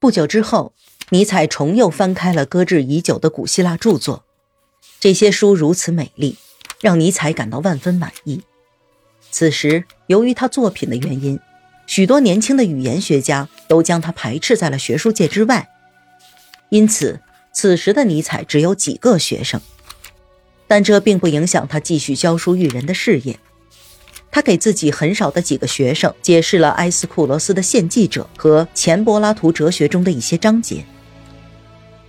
不久之后，尼采重又翻开了搁置已久的古希腊著作，这些书如此美丽，让尼采感到万分满意。此时，由于他作品的原因，许多年轻的语言学家都将他排斥在了学术界之外，因此，此时的尼采只有几个学生。但这并不影响他继续教书育人的事业。他给自己很少的几个学生解释了埃斯库罗斯的献祭者和前柏拉图哲学中的一些章节。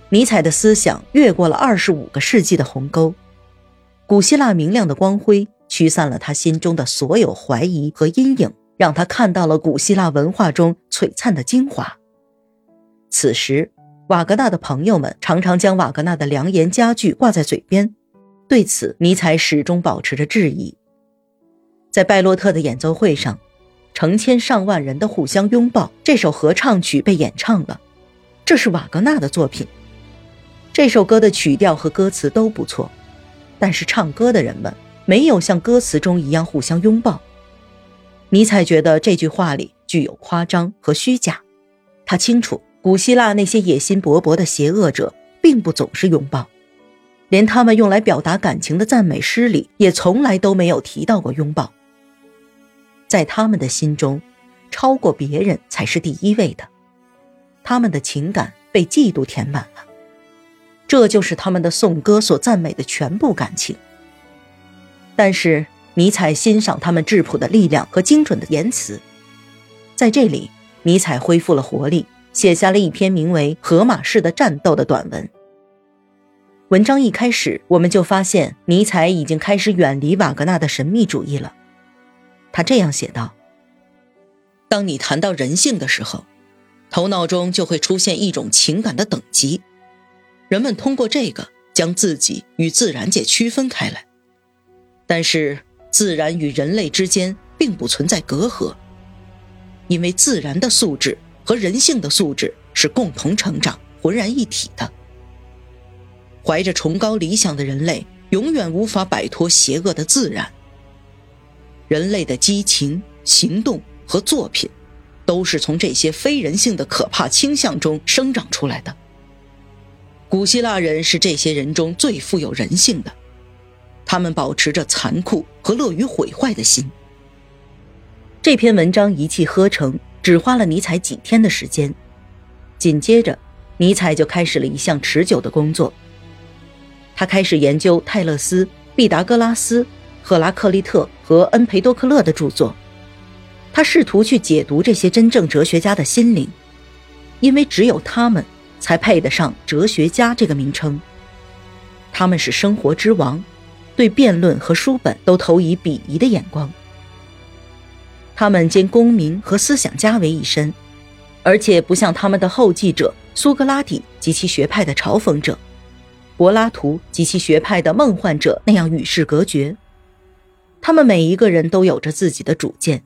尼采的思想越过了二十五个世纪的鸿沟，古希腊明亮的光辉驱散了他心中的所有怀疑和阴影，让他看到了古希腊文化中璀璨的精华。此时，瓦格纳的朋友们常常将瓦格纳的良言佳句挂在嘴边。对此，尼采始终保持着质疑。在拜洛特的演奏会上，成千上万人的互相拥抱，这首合唱曲被演唱了。这是瓦格纳的作品。这首歌的曲调和歌词都不错，但是唱歌的人们没有像歌词中一样互相拥抱。尼采觉得这句话里具有夸张和虚假。他清楚，古希腊那些野心勃勃的邪恶者并不总是拥抱。连他们用来表达感情的赞美诗里，也从来都没有提到过拥抱。在他们的心中，超过别人才是第一位的。他们的情感被嫉妒填满了，这就是他们的颂歌所赞美的全部感情。但是，尼采欣赏他们质朴的力量和精准的言辞。在这里，尼采恢复了活力，写下了一篇名为《荷马式的战斗》的短文。文章一开始，我们就发现尼采已经开始远离瓦格纳的神秘主义了。他这样写道：“当你谈到人性的时候，头脑中就会出现一种情感的等级，人们通过这个将自己与自然界区分开来。但是，自然与人类之间并不存在隔阂，因为自然的素质和人性的素质是共同成长、浑然一体的。”怀着崇高理想的人类，永远无法摆脱邪恶的自然。人类的激情、行动和作品，都是从这些非人性的可怕倾向中生长出来的。古希腊人是这些人中最富有人性的，他们保持着残酷和乐于毁坏的心。这篇文章一气呵成，只花了尼采几天的时间。紧接着，尼采就开始了一项持久的工作。他开始研究泰勒斯、毕达哥拉斯、赫拉克利特和恩培多克勒的著作。他试图去解读这些真正哲学家的心灵，因为只有他们才配得上“哲学家”这个名称。他们是生活之王，对辩论和书本都投以鄙夷的眼光。他们兼公民和思想家为一身，而且不像他们的后继者苏格拉底及其学派的嘲讽者。柏拉图及其学派的梦幻者那样与世隔绝，他们每一个人都有着自己的主见，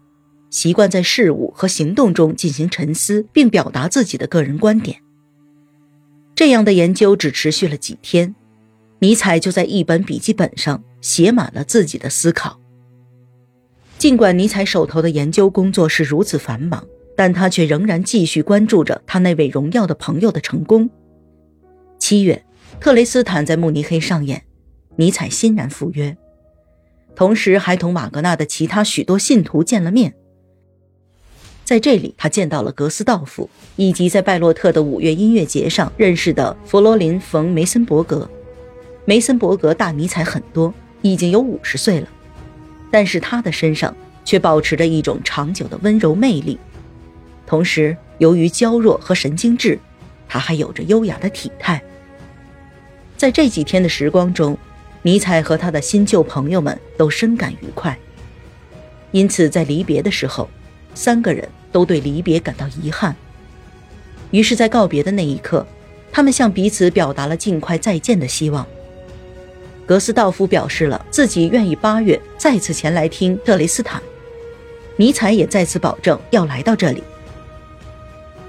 习惯在事物和行动中进行沉思，并表达自己的个人观点。这样的研究只持续了几天，尼采就在一本笔记本上写满了自己的思考。尽管尼采手头的研究工作是如此繁忙，但他却仍然继续关注着他那位荣耀的朋友的成功。七月。特雷斯坦在慕尼黑上演，尼采欣然赴约，同时还同瓦格纳的其他许多信徒见了面。在这里，他见到了格斯道夫，以及在拜洛特的五月音乐节上认识的弗罗林·冯·梅森伯格。梅森伯格大尼采很多，已经有五十岁了，但是他的身上却保持着一种长久的温柔魅力。同时，由于娇弱和神经质，他还有着优雅的体态。在这几天的时光中，尼采和他的新旧朋友们都深感愉快。因此，在离别的时候，三个人都对离别感到遗憾。于是，在告别的那一刻，他们向彼此表达了尽快再见的希望。格斯道夫表示了自己愿意八月再次前来听特雷斯坦，尼采也再次保证要来到这里。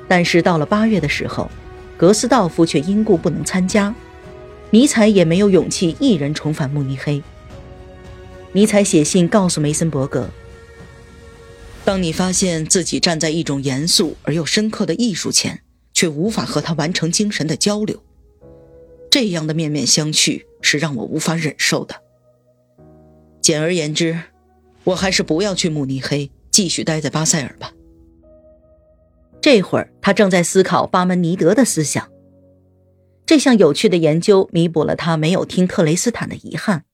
但是到了八月的时候，格斯道夫却因故不能参加。尼采也没有勇气一人重返慕尼黑。尼采写信告诉梅森伯格：“当你发现自己站在一种严肃而又深刻的艺术前，却无法和他完成精神的交流，这样的面面相觑是让我无法忍受的。简而言之，我还是不要去慕尼黑，继续待在巴塞尔吧。这会儿，他正在思考巴门尼德的思想。这项有趣的研究弥补了他没有听克雷斯坦的遗憾。